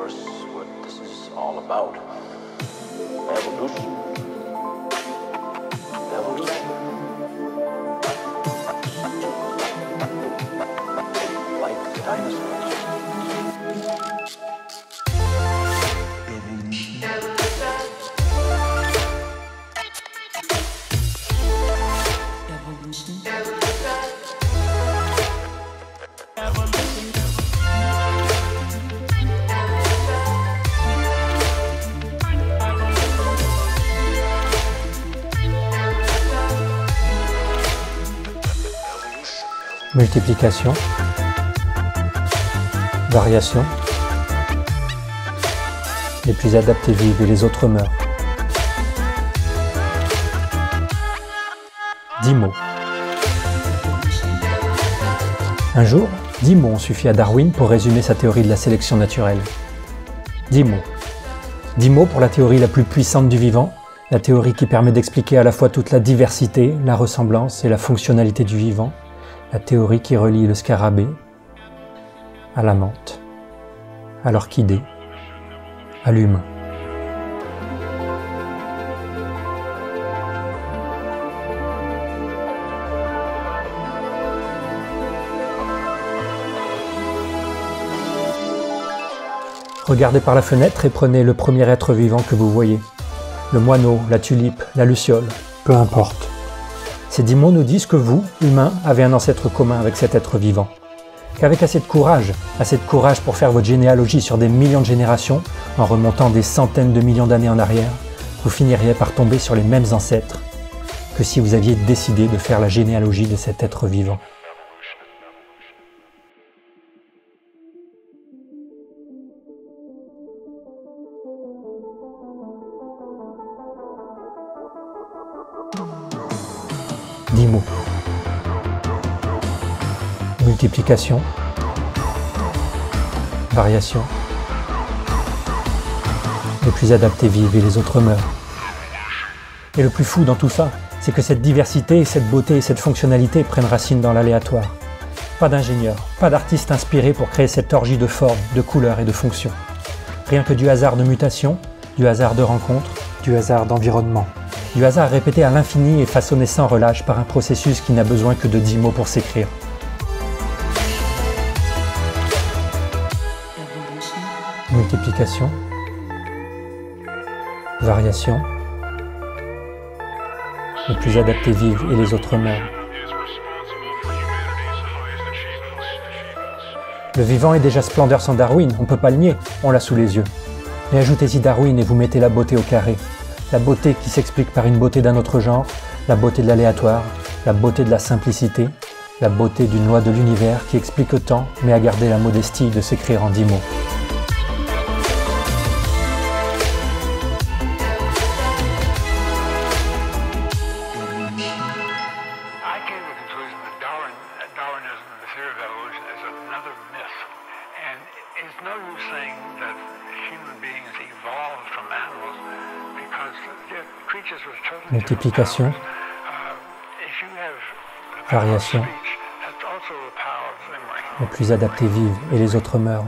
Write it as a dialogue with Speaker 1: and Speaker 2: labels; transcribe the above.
Speaker 1: course, what this is all about. Evolution.
Speaker 2: Multiplication, variation, les plus adaptés vivent et les autres meurent. Dix mots. Un jour, dix mots ont suffi à Darwin pour résumer sa théorie de la sélection naturelle. Dix mots. Dix mots pour la théorie la plus puissante du vivant, la théorie qui permet d'expliquer à la fois toute la diversité, la ressemblance et la fonctionnalité du vivant, la théorie qui relie le scarabée à la menthe, à l'orchidée, à l'humain. Regardez par la fenêtre et prenez le premier être vivant que vous voyez. Le moineau, la tulipe, la luciole, peu importe. Ces dix mots nous disent que vous, humains, avez un ancêtre commun avec cet être vivant. Qu'avec assez de courage, assez de courage pour faire votre généalogie sur des millions de générations, en remontant des centaines de millions d'années en arrière, vous finiriez par tomber sur les mêmes ancêtres que si vous aviez décidé de faire la généalogie de cet être vivant. Dix mots. Multiplication. Variation. Les plus adaptés vivent et les autres meurent. Et le plus fou dans tout ça, c'est que cette diversité, cette beauté et cette fonctionnalité prennent racine dans l'aléatoire. Pas d'ingénieur, pas d'artiste inspiré pour créer cette orgie de formes, de couleurs et de fonctions. Rien que du hasard de mutation, du hasard de rencontre, du hasard d'environnement. Du hasard répété à l'infini et façonné sans relâche par un processus qui n'a besoin que de dix mots pour s'écrire. Multiplication. Variation. Les plus adaptés vivent et les autres meurent. Le vivant est déjà splendeur sans Darwin, on ne peut pas le nier, on l'a sous les yeux. Mais ajoutez-y Darwin et vous mettez la beauté au carré. La beauté qui s'explique par une beauté d'un autre genre, la beauté de l'aléatoire, la beauté de la simplicité, la beauté d'une loi de l'univers qui explique autant, mais a gardé la modestie de s'écrire en dix mots.
Speaker 3: Of
Speaker 2: Variation. Les plus adaptés vivent et les autres meurent.